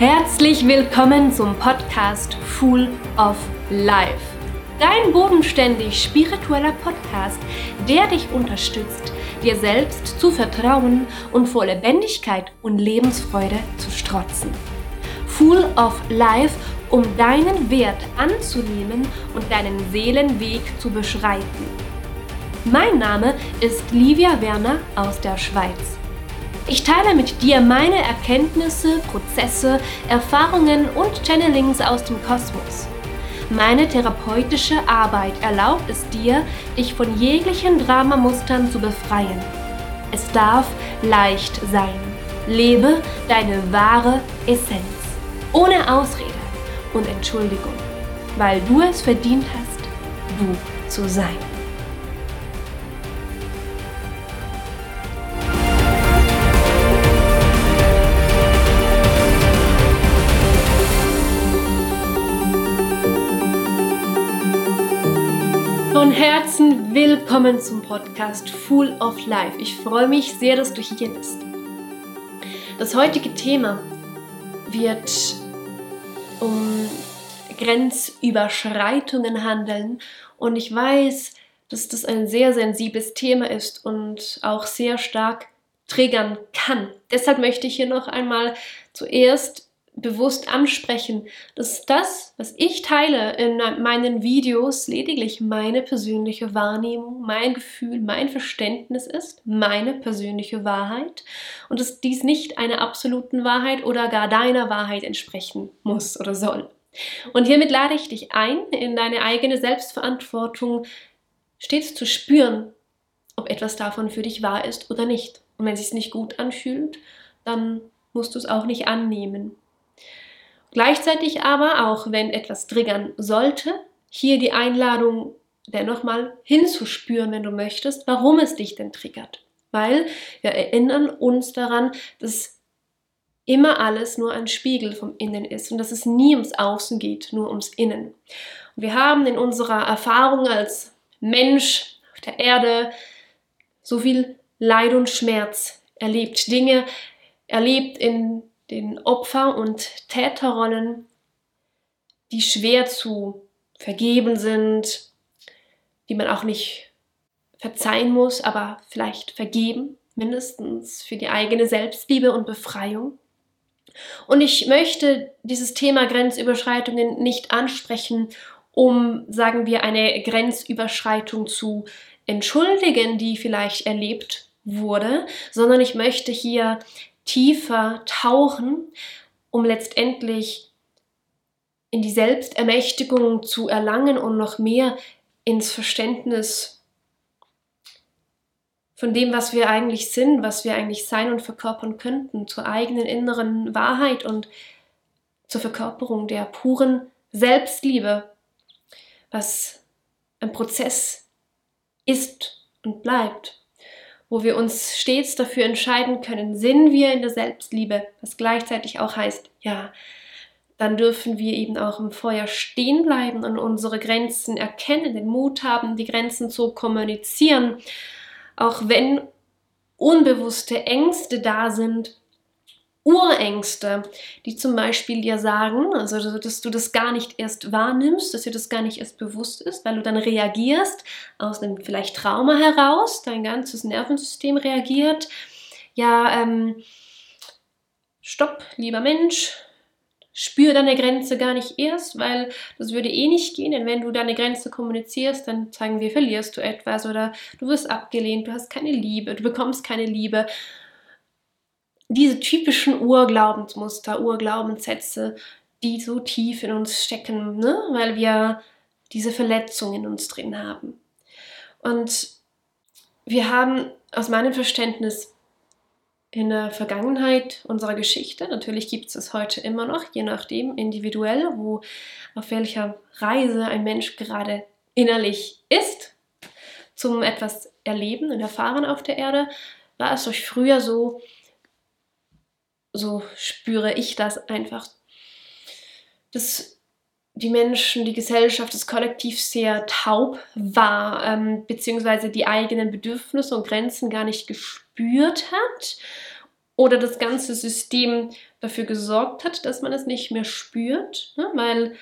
Herzlich willkommen zum Podcast Full of Life. Dein bodenständig spiritueller Podcast, der dich unterstützt, dir selbst zu vertrauen und vor Lebendigkeit und Lebensfreude zu strotzen. Full of Life, um deinen Wert anzunehmen und deinen Seelenweg zu beschreiten. Mein Name ist Livia Werner aus der Schweiz. Ich teile mit dir meine Erkenntnisse, Prozesse, Erfahrungen und Channelings aus dem Kosmos. Meine therapeutische Arbeit erlaubt es dir, dich von jeglichen Dramamustern zu befreien. Es darf leicht sein. Lebe deine wahre Essenz. Ohne Ausrede und Entschuldigung, weil du es verdient hast, du zu sein. Von Herzen willkommen zum Podcast Full of Life. Ich freue mich sehr, dass du hier bist. Das heutige Thema wird um Grenzüberschreitungen handeln und ich weiß, dass das ein sehr sensibles Thema ist und auch sehr stark triggern kann. Deshalb möchte ich hier noch einmal zuerst bewusst ansprechen, dass das, was ich teile in meinen Videos, lediglich meine persönliche Wahrnehmung, mein Gefühl, mein Verständnis ist, meine persönliche Wahrheit und dass dies nicht einer absoluten Wahrheit oder gar deiner Wahrheit entsprechen muss oder soll. Und hiermit lade ich dich ein, in deine eigene Selbstverantwortung stets zu spüren, ob etwas davon für dich wahr ist oder nicht. Und wenn es sich nicht gut anfühlt, dann musst du es auch nicht annehmen. Gleichzeitig aber, auch wenn etwas triggern sollte, hier die Einladung, dennoch mal hinzuspüren, wenn du möchtest, warum es dich denn triggert. Weil wir erinnern uns daran, dass immer alles nur ein Spiegel vom Innen ist und dass es nie ums Außen geht, nur ums Innen. Und wir haben in unserer Erfahrung als Mensch auf der Erde so viel Leid und Schmerz erlebt, Dinge erlebt in den Opfer- und Täterrollen, die schwer zu vergeben sind, die man auch nicht verzeihen muss, aber vielleicht vergeben, mindestens für die eigene Selbstliebe und Befreiung. Und ich möchte dieses Thema Grenzüberschreitungen nicht ansprechen, um, sagen wir, eine Grenzüberschreitung zu entschuldigen, die vielleicht erlebt wurde, sondern ich möchte hier tiefer tauchen, um letztendlich in die Selbstermächtigung zu erlangen und noch mehr ins Verständnis von dem, was wir eigentlich sind, was wir eigentlich sein und verkörpern könnten, zur eigenen inneren Wahrheit und zur Verkörperung der puren Selbstliebe, was ein Prozess ist und bleibt wo wir uns stets dafür entscheiden können, sind wir in der Selbstliebe, was gleichzeitig auch heißt, ja, dann dürfen wir eben auch im Feuer stehen bleiben und unsere Grenzen erkennen, den Mut haben, die Grenzen zu kommunizieren, auch wenn unbewusste Ängste da sind, Urängste, die zum Beispiel dir sagen, also dass du das gar nicht erst wahrnimmst, dass dir das gar nicht erst bewusst ist, weil du dann reagierst aus einem vielleicht Trauma heraus, dein ganzes Nervensystem reagiert. Ja, ähm, stopp, lieber Mensch, spür deine Grenze gar nicht erst, weil das würde eh nicht gehen, denn wenn du deine Grenze kommunizierst, dann sagen wir, verlierst du etwas oder du wirst abgelehnt, du hast keine Liebe, du bekommst keine Liebe diese typischen Urglaubensmuster, Urglaubenssätze, die so tief in uns stecken, ne? weil wir diese Verletzung in uns drin haben. Und wir haben aus meinem Verständnis in der Vergangenheit unserer Geschichte, natürlich gibt es es heute immer noch, je nachdem individuell, wo auf welcher Reise ein Mensch gerade innerlich ist, zum etwas erleben und erfahren auf der Erde, war es euch früher so, so spüre ich das einfach, dass die Menschen, die Gesellschaft, das Kollektiv sehr taub war, ähm, beziehungsweise die eigenen Bedürfnisse und Grenzen gar nicht gespürt hat oder das ganze System dafür gesorgt hat, dass man es nicht mehr spürt, ne? weil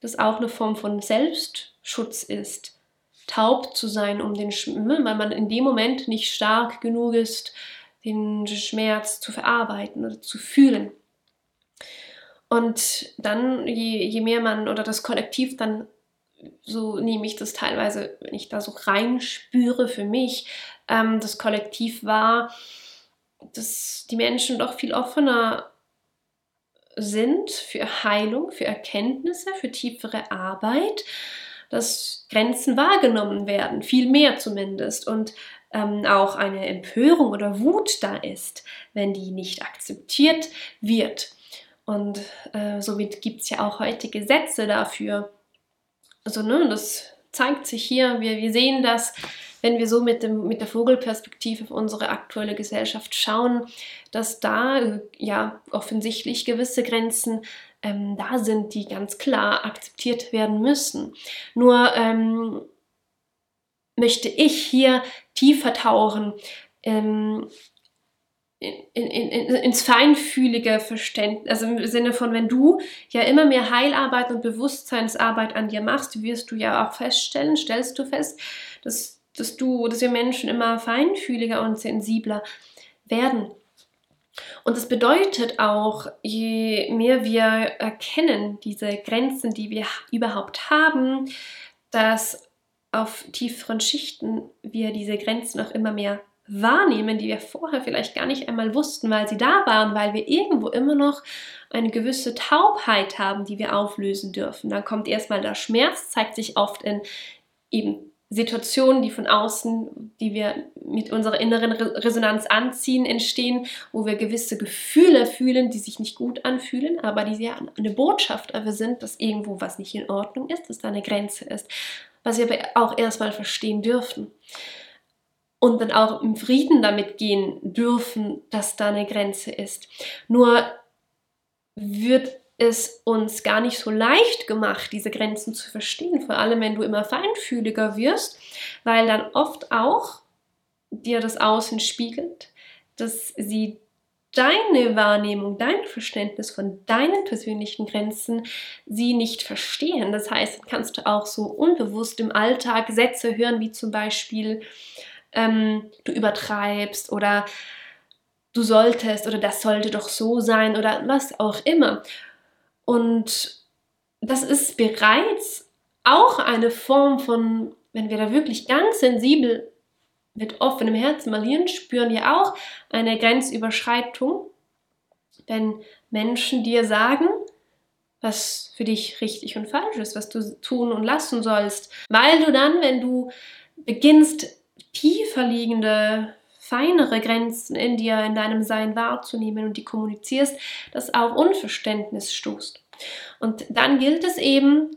das auch eine Form von Selbstschutz ist, taub zu sein um den Schmerz, ne? weil man in dem Moment nicht stark genug ist, den Schmerz zu verarbeiten oder zu fühlen. Und dann, je, je mehr man oder das Kollektiv dann, so nehme ich das teilweise, wenn ich da so reinspüre für mich, ähm, das Kollektiv war, dass die Menschen doch viel offener sind für Heilung, für Erkenntnisse, für tiefere Arbeit, dass Grenzen wahrgenommen werden, viel mehr zumindest. Und ähm, auch eine Empörung oder Wut da ist, wenn die nicht akzeptiert wird. Und äh, somit gibt es ja auch heute Gesetze dafür. Also, ne, das zeigt sich hier, wir, wir sehen das, wenn wir so mit, dem, mit der Vogelperspektive auf unsere aktuelle Gesellschaft schauen, dass da äh, ja offensichtlich gewisse Grenzen ähm, da sind, die ganz klar akzeptiert werden müssen. Nur ähm, möchte ich hier tiefer tauchen ähm, in, in, in, ins feinfühlige Verständnis, also im Sinne von, wenn du ja immer mehr Heilarbeit und Bewusstseinsarbeit an dir machst, wirst du ja auch feststellen, stellst du fest, dass, dass du, dass wir Menschen immer feinfühliger und sensibler werden. Und das bedeutet auch, je mehr wir erkennen, diese Grenzen, die wir überhaupt haben, dass auf tieferen Schichten wir diese Grenzen auch immer mehr wahrnehmen, die wir vorher vielleicht gar nicht einmal wussten, weil sie da waren, weil wir irgendwo immer noch eine gewisse Taubheit haben, die wir auflösen dürfen. Dann kommt erstmal der Schmerz, zeigt sich oft in eben Situationen, die von außen, die wir mit unserer inneren Resonanz anziehen, entstehen, wo wir gewisse Gefühle fühlen, die sich nicht gut anfühlen, aber die ja eine Botschaft dafür sind, dass irgendwo was nicht in Ordnung ist, dass da eine Grenze ist was wir aber auch erstmal verstehen dürfen. Und dann auch im Frieden damit gehen dürfen, dass da eine Grenze ist. Nur wird es uns gar nicht so leicht gemacht, diese Grenzen zu verstehen, vor allem wenn du immer feinfühliger wirst, weil dann oft auch dir das Außen spiegelt, dass sie deine Wahrnehmung, dein Verständnis von deinen persönlichen Grenzen sie nicht verstehen. Das heißt, kannst du auch so unbewusst im Alltag Sätze hören, wie zum Beispiel ähm, du übertreibst oder du solltest oder das sollte doch so sein oder was auch immer. Und das ist bereits auch eine Form von, wenn wir da wirklich ganz sensibel mit offenem Herzen malieren, spüren ja auch eine Grenzüberschreitung, wenn Menschen dir sagen, was für dich richtig und falsch ist, was du tun und lassen sollst, weil du dann, wenn du beginnst, tiefer liegende, feinere Grenzen in dir, in deinem Sein wahrzunehmen und die kommunizierst, das auf Unverständnis stoßt. Und dann gilt es eben,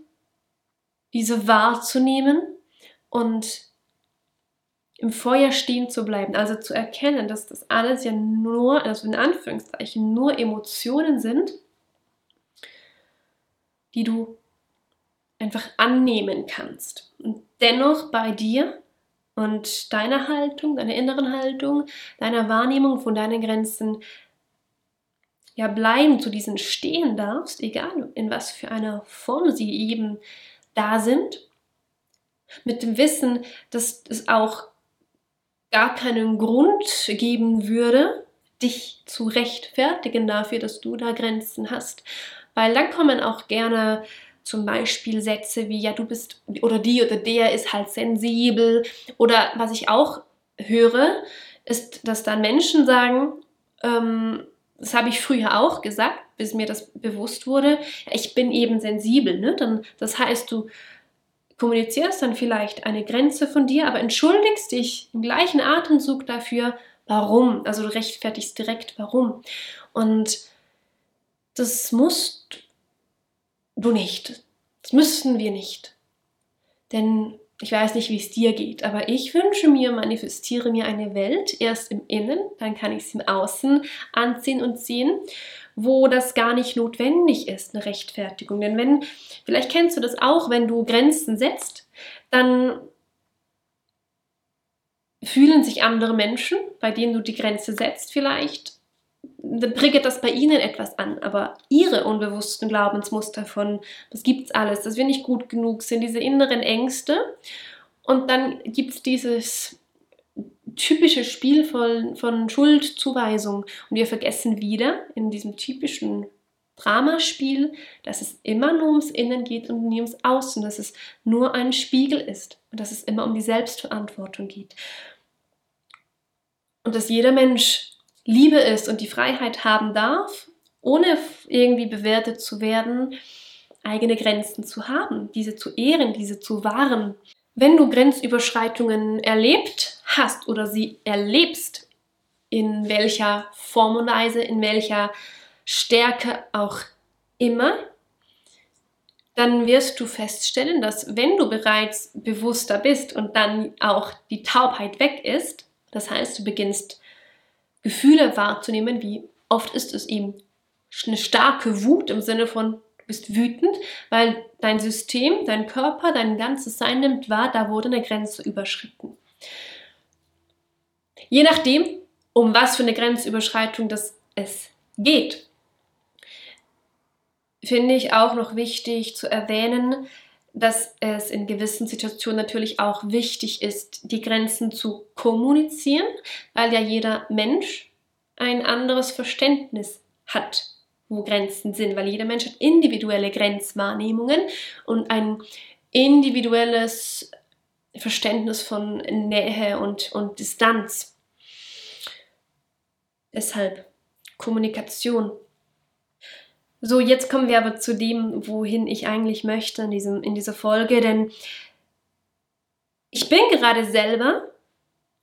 diese wahrzunehmen und im Feuer stehen zu bleiben, also zu erkennen, dass das alles ja nur, also in Anführungszeichen, nur Emotionen sind, die du einfach annehmen kannst. Und dennoch bei dir und deiner Haltung, deiner inneren Haltung, deiner Wahrnehmung von deinen Grenzen ja bleiben, zu diesen stehen darfst, egal in was für einer Form sie eben da sind, mit dem Wissen, dass es auch gar keinen Grund geben würde, dich zu rechtfertigen dafür, dass du da Grenzen hast. Weil dann kommen auch gerne zum Beispiel Sätze wie, ja, du bist oder die oder der ist halt sensibel. Oder was ich auch höre, ist, dass dann Menschen sagen, ähm, das habe ich früher auch gesagt, bis mir das bewusst wurde, ich bin eben sensibel. Ne? Dann, das heißt, du kommunizierst dann vielleicht eine Grenze von dir, aber entschuldigst dich im gleichen Atemzug dafür, warum. Also du rechtfertigst direkt, warum. Und das musst du nicht. Das müssten wir nicht. Denn ich weiß nicht, wie es dir geht, aber ich wünsche mir, manifestiere mir eine Welt, erst im Innen, dann kann ich es im Außen anziehen und sehen, wo das gar nicht notwendig ist, eine Rechtfertigung. Denn wenn, vielleicht kennst du das auch, wenn du Grenzen setzt, dann fühlen sich andere Menschen, bei denen du die Grenze setzt, vielleicht triggert das bei ihnen etwas an, aber ihre unbewussten Glaubensmuster von, das gibt's alles, dass wir nicht gut genug sind, diese inneren Ängste. Und dann gibt es dieses typische Spiel von, von Schuldzuweisung. Und wir vergessen wieder in diesem typischen Dramaspiel, dass es immer nur ums Innen geht und nie ums Außen, dass es nur ein Spiegel ist und dass es immer um die Selbstverantwortung geht. Und dass jeder Mensch Liebe ist und die Freiheit haben darf, ohne irgendwie bewertet zu werden, eigene Grenzen zu haben, diese zu ehren, diese zu wahren. Wenn du Grenzüberschreitungen erlebt hast oder sie erlebst, in welcher Form und Weise, in welcher Stärke auch immer, dann wirst du feststellen, dass wenn du bereits bewusster bist und dann auch die Taubheit weg ist, das heißt, du beginnst Gefühle wahrzunehmen, wie oft ist es ihm eine starke Wut im Sinne von, du bist wütend, weil dein System, dein Körper, dein ganzes Sein nimmt wahr, da wurde eine Grenze überschritten. Je nachdem, um was für eine Grenzüberschreitung das es geht finde ich auch noch wichtig zu erwähnen, dass es in gewissen Situationen natürlich auch wichtig ist, die Grenzen zu kommunizieren, weil ja jeder Mensch ein anderes Verständnis hat, wo Grenzen sind, weil jeder Mensch hat individuelle Grenzwahrnehmungen und ein individuelles Verständnis von Nähe und, und Distanz. Deshalb Kommunikation so, jetzt kommen wir aber zu dem, wohin ich eigentlich möchte in, diesem, in dieser Folge, denn ich bin gerade selber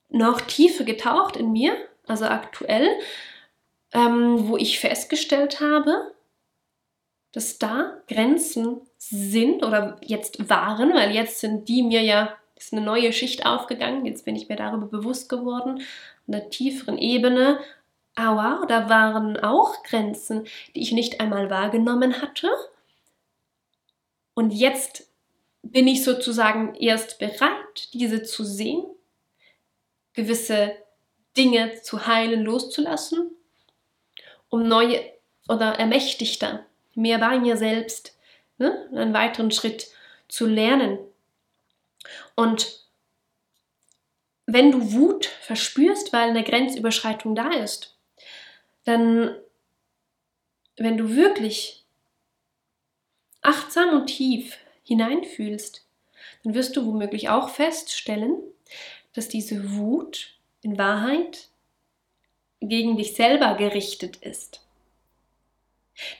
noch tiefer getaucht in mir, also aktuell, ähm, wo ich festgestellt habe, dass da Grenzen sind oder jetzt waren, weil jetzt sind die mir ja, ist eine neue Schicht aufgegangen, jetzt bin ich mir darüber bewusst geworden, an einer tieferen Ebene aber da waren auch Grenzen, die ich nicht einmal wahrgenommen hatte. Und jetzt bin ich sozusagen erst bereit, diese zu sehen, gewisse Dinge zu heilen, loszulassen, um neue oder ermächtigter, mehr bei mir selbst, ne, einen weiteren Schritt zu lernen. Und wenn du Wut verspürst, weil eine Grenzüberschreitung da ist, dann, wenn du wirklich achtsam und tief hineinfühlst, dann wirst du womöglich auch feststellen, dass diese Wut in Wahrheit gegen dich selber gerichtet ist.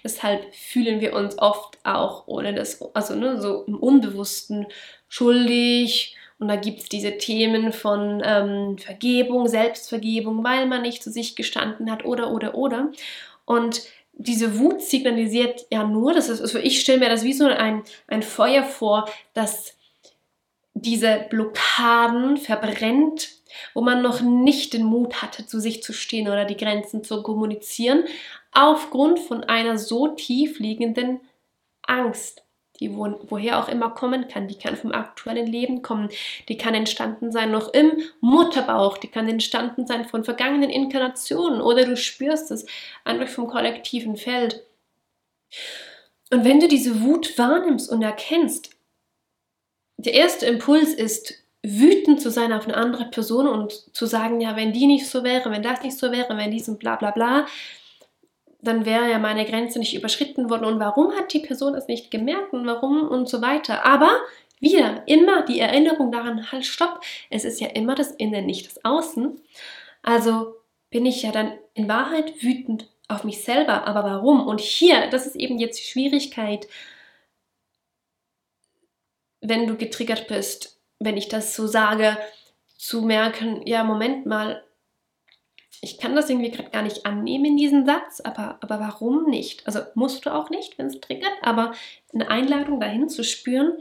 Deshalb fühlen wir uns oft auch ohne das, also ne, so im Unbewussten schuldig und da gibt es diese Themen von ähm, Vergebung, Selbstvergebung, weil man nicht zu sich gestanden hat oder, oder, oder. Und diese Wut signalisiert ja nur, das ist, also ich stelle mir das wie so ein, ein Feuer vor, das diese Blockaden verbrennt, wo man noch nicht den Mut hatte, zu sich zu stehen oder die Grenzen zu kommunizieren, aufgrund von einer so tief liegenden Angst die wo, woher auch immer kommen kann. Die kann vom aktuellen Leben kommen. Die kann entstanden sein noch im Mutterbauch. Die kann entstanden sein von vergangenen Inkarnationen oder du spürst es einfach vom kollektiven Feld. Und wenn du diese Wut wahrnimmst und erkennst, der erste Impuls ist, wütend zu sein auf eine andere Person und zu sagen, ja, wenn die nicht so wäre, wenn das nicht so wäre, wenn dies und bla bla bla, dann wäre ja meine Grenze nicht überschritten worden und warum hat die Person es nicht gemerkt und warum und so weiter. Aber wieder immer die Erinnerung daran, halt, stopp, es ist ja immer das Innen, nicht das Außen. Also bin ich ja dann in Wahrheit wütend auf mich selber. Aber warum? Und hier, das ist eben jetzt die Schwierigkeit, wenn du getriggert bist, wenn ich das so sage, zu merken, ja, Moment mal, ich kann das irgendwie gerade gar nicht annehmen in diesen Satz, aber, aber warum nicht? Also musst du auch nicht, wenn es triggert, aber eine Einladung dahin zu spüren,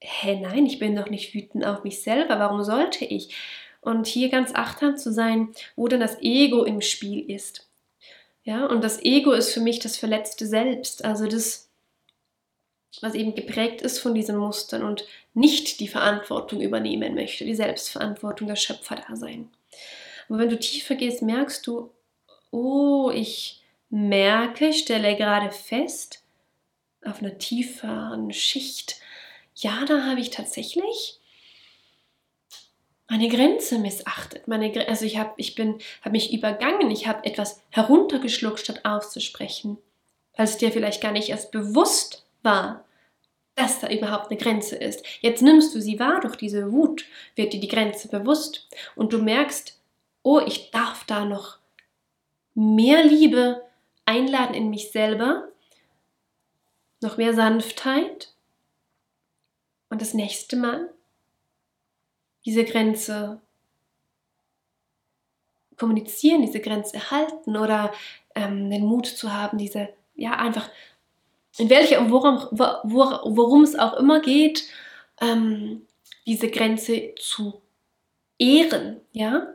hä, nein, ich bin doch nicht wütend auf mich selber, warum sollte ich? Und hier ganz achtsam zu sein, wo denn das Ego im Spiel ist. Ja, und das Ego ist für mich das verletzte Selbst, also das, was eben geprägt ist von diesen Mustern und nicht die Verantwortung übernehmen möchte, die Selbstverantwortung, das Schöpferdasein. Aber wenn du tiefer gehst, merkst du, oh, ich merke, stelle gerade fest, auf einer tieferen Schicht, ja, da habe ich tatsächlich meine Grenze missachtet. Meine, also ich habe ich bin, mich übergangen, ich habe etwas heruntergeschluckt, statt auszusprechen, weil es dir vielleicht gar nicht erst bewusst war, dass da überhaupt eine Grenze ist. Jetzt nimmst du sie wahr durch diese Wut, wird dir die Grenze bewusst und du merkst, oh, ich darf da noch mehr Liebe einladen in mich selber, noch mehr Sanftheit. Und das nächste Mal diese Grenze kommunizieren, diese Grenze erhalten oder ähm, den Mut zu haben, diese, ja, einfach, in welcher, worum, worum es auch immer geht, ähm, diese Grenze zu ehren, ja.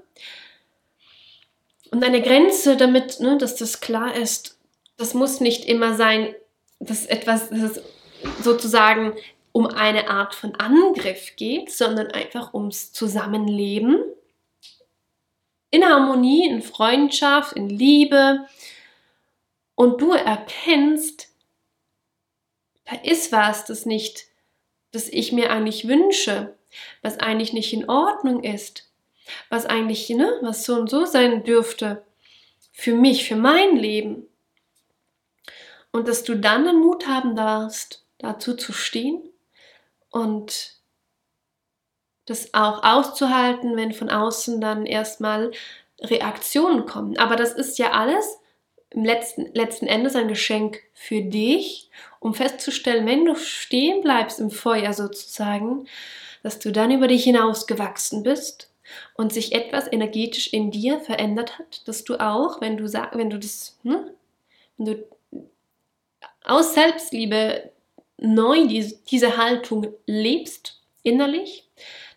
Und eine Grenze, damit, ne, dass das klar ist, das muss nicht immer sein, dass etwas, dass es sozusagen um eine Art von Angriff geht, sondern einfach ums Zusammenleben. In Harmonie, in Freundschaft, in Liebe. Und du erkennst, da ist was, das nicht, das ich mir eigentlich wünsche, was eigentlich nicht in Ordnung ist, was eigentlich, ne, was so und so sein dürfte. Für mich, für mein Leben. Und dass du dann den Mut haben darfst, dazu zu stehen und das auch auszuhalten, wenn von außen dann erstmal Reaktionen kommen. Aber das ist ja alles im letzten, letzten Endes ein Geschenk für dich, um festzustellen, wenn du stehen bleibst im Feuer sozusagen, dass du dann über dich hinausgewachsen bist und sich etwas energetisch in dir verändert hat, dass du auch, wenn du sag, wenn du das, hm, wenn du aus Selbstliebe neu diese, diese Haltung lebst, innerlich,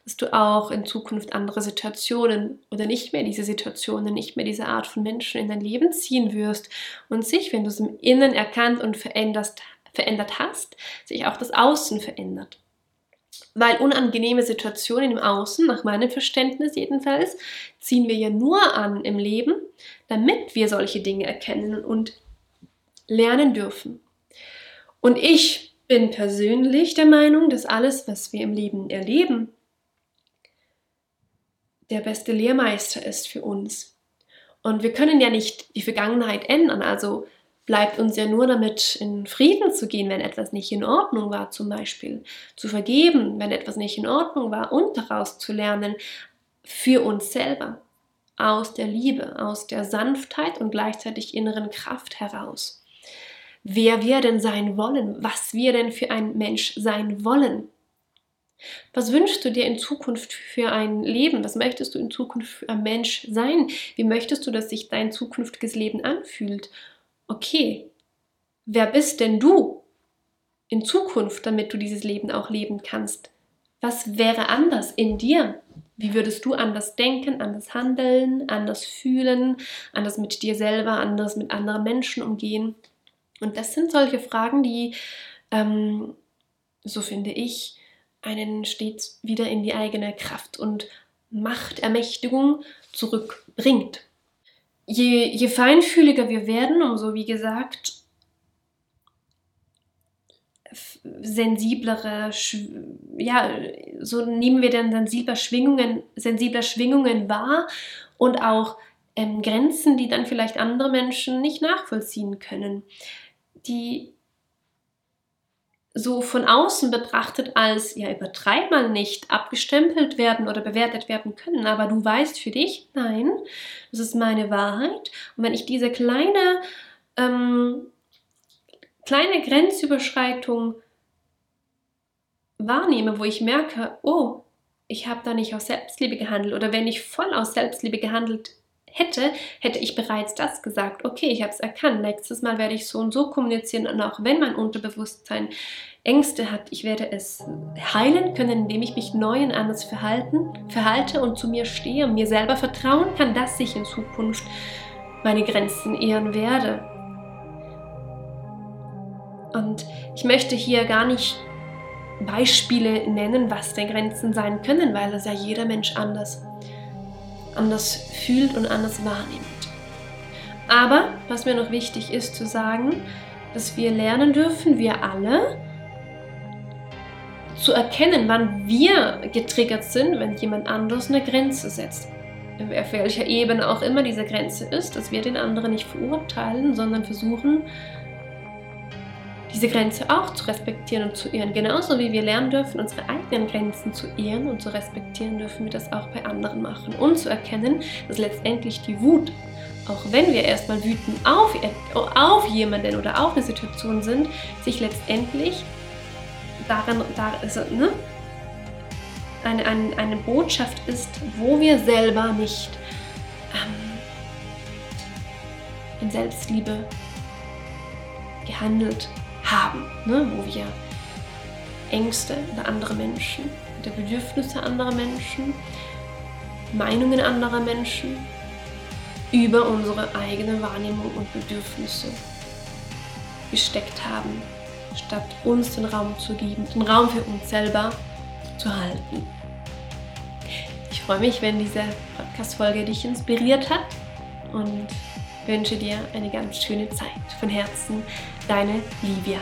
dass du auch in Zukunft andere Situationen oder nicht mehr diese Situationen, nicht mehr diese Art von Menschen in dein Leben ziehen wirst und sich, wenn du es im Innen erkannt und verändert hast, sich auch das Außen verändert. Weil unangenehme Situationen im Außen, nach meinem Verständnis jedenfalls, ziehen wir ja nur an im Leben, damit wir solche Dinge erkennen und lernen dürfen. Und ich bin persönlich der Meinung, dass alles, was wir im Leben erleben, der beste Lehrmeister ist für uns. Und wir können ja nicht die Vergangenheit ändern, also bleibt uns ja nur damit in Frieden zu gehen, wenn etwas nicht in Ordnung war, zum Beispiel zu vergeben, wenn etwas nicht in Ordnung war und daraus zu lernen für uns selber, aus der Liebe, aus der Sanftheit und gleichzeitig inneren Kraft heraus wer wir denn sein wollen, was wir denn für ein Mensch sein wollen. Was wünschst du dir in Zukunft für ein Leben? Was möchtest du in Zukunft für ein Mensch sein? Wie möchtest du, dass sich dein zukünftiges Leben anfühlt? Okay, wer bist denn du in Zukunft, damit du dieses Leben auch leben kannst? Was wäre anders in dir? Wie würdest du anders denken, anders handeln, anders fühlen, anders mit dir selber, anders mit anderen Menschen umgehen? Und das sind solche Fragen, die, ähm, so finde ich, einen stets wieder in die eigene Kraft und Machtermächtigung zurückbringt. Je, je feinfühliger wir werden, umso, wie gesagt, sensiblere, ja, so nehmen wir dann sensibler Schwingungen, sensibler Schwingungen wahr und auch ähm, Grenzen, die dann vielleicht andere Menschen nicht nachvollziehen können. Die so von außen betrachtet als, ja, übertreib mal nicht, abgestempelt werden oder bewertet werden können. Aber du weißt für dich, nein, das ist meine Wahrheit. Und wenn ich diese kleine, ähm, kleine Grenzüberschreitung wahrnehme, wo ich merke, oh, ich habe da nicht aus Selbstliebe gehandelt oder wenn ich voll aus Selbstliebe gehandelt hätte, hätte ich bereits das gesagt. Okay, ich habe es erkannt. Nächstes Mal werde ich so und so kommunizieren und auch wenn mein Unterbewusstsein Ängste hat, ich werde es heilen können, indem ich mich neu und anders verhalten, verhalte und zu mir stehe und mir selber vertrauen kann, dass ich in Zukunft meine Grenzen ehren werde. Und ich möchte hier gar nicht Beispiele nennen, was denn Grenzen sein können, weil das ja jeder Mensch anders anders fühlt und anders wahrnimmt. Aber was mir noch wichtig ist zu sagen, dass wir lernen dürfen, wir alle, zu erkennen, wann wir getriggert sind, wenn jemand anders eine Grenze setzt. Auf welcher Ebene auch immer diese Grenze ist, dass wir den anderen nicht verurteilen, sondern versuchen, diese Grenze auch zu respektieren und zu ehren. Genauso wie wir lernen dürfen, unsere eigenen Grenzen zu ehren und zu respektieren, dürfen wir das auch bei anderen machen. Und zu erkennen, dass letztendlich die Wut, auch wenn wir erstmal wütend auf, auf jemanden oder auf eine Situation sind, sich letztendlich darin, da, also, ne, eine, eine, eine Botschaft ist, wo wir selber nicht ähm, in Selbstliebe gehandelt haben, ne? wo wir Ängste oder andere Menschen, der Bedürfnisse anderer Menschen, Meinungen anderer Menschen über unsere eigene Wahrnehmung und Bedürfnisse gesteckt haben, statt uns den Raum zu geben, den Raum für uns selber zu halten. Ich freue mich, wenn diese Podcast-Folge dich inspiriert hat und wünsche dir eine ganz schöne Zeit. Von Herzen, deine Livia.